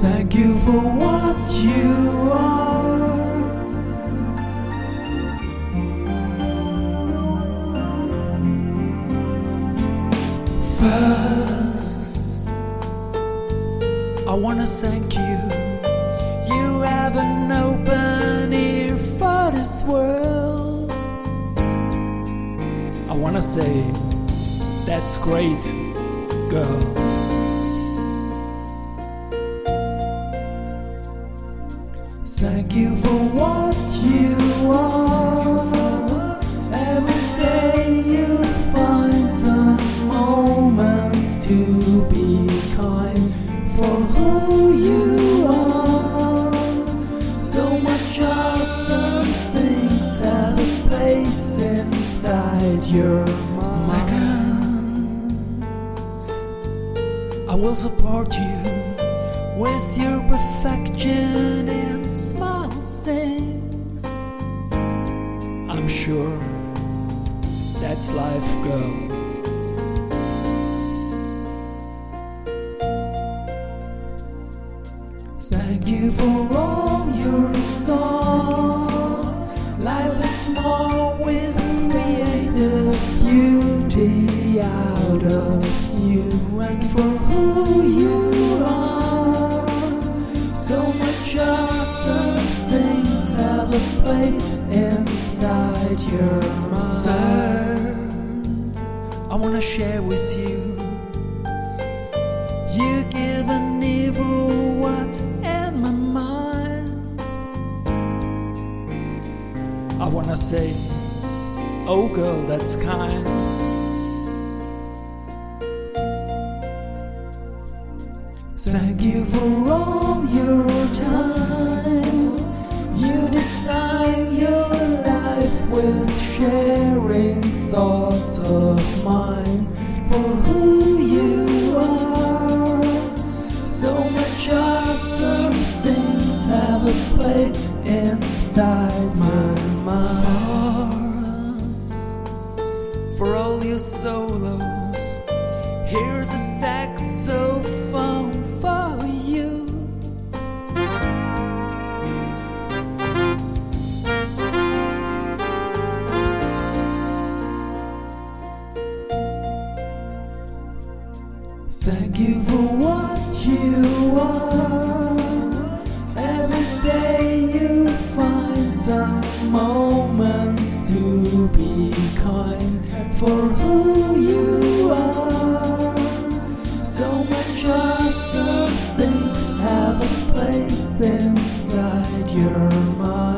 Thank you for what you are. First, I wanna thank you. You have an open ear for this world. I wanna say, that's great, girl. Thank you for what you are. Every day you find some moments to be kind for who you are. So much awesome things have place inside your mind. Second, I will support you with your perfection in small things. I'm sure that's life, girl. Thank you for all your songs. Life is small with creative beauty out of you and for So much awesome have a place inside your mind. Sir, I wanna share with you. You give an evil what in my mind. I wanna say, oh girl, that's kind. Thank you for all your time. You design your life with sharing thoughts of mine for who you are. So much awesome things have a place inside my mind. For all your solos, here's a saxophone Thank you for what you are. Every day you find some moments to be kind for who you are. So much awesome things have a place inside your mind.